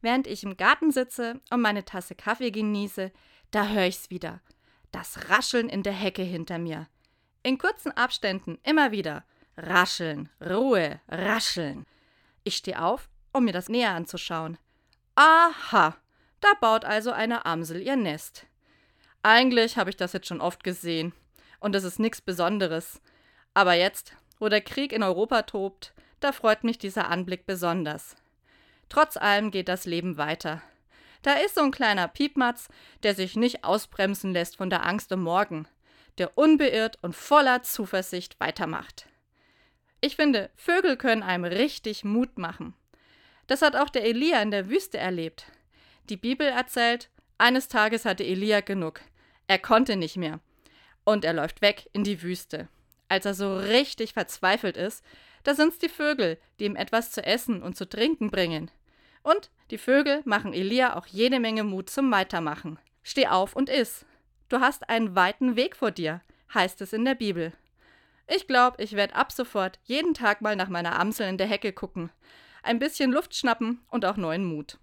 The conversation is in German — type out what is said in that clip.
Während ich im Garten sitze und meine Tasse Kaffee genieße, da höre ich's wieder. Das Rascheln in der Hecke hinter mir. In kurzen Abständen immer wieder. Rascheln, Ruhe, rascheln. Ich stehe auf, um mir das näher anzuschauen. Aha, da baut also eine Amsel ihr Nest. Eigentlich habe ich das jetzt schon oft gesehen. Und es ist nichts Besonderes. Aber jetzt, wo der Krieg in Europa tobt, da freut mich dieser Anblick besonders. Trotz allem geht das Leben weiter. Da ist so ein kleiner Piepmatz, der sich nicht ausbremsen lässt von der Angst um morgen, der unbeirrt und voller Zuversicht weitermacht. Ich finde, Vögel können einem richtig Mut machen. Das hat auch der Elia in der Wüste erlebt. Die Bibel erzählt, eines Tages hatte Elia genug. Er konnte nicht mehr. Und er läuft weg in die Wüste. Als er so richtig verzweifelt ist, da sind's die Vögel, die ihm etwas zu essen und zu trinken bringen. Und die Vögel machen Elia auch jede Menge Mut zum Weitermachen. Steh auf und iss. Du hast einen weiten Weg vor dir, heißt es in der Bibel. Ich glaube, ich werde ab sofort jeden Tag mal nach meiner Amsel in der Hecke gucken, ein bisschen Luft schnappen und auch neuen Mut.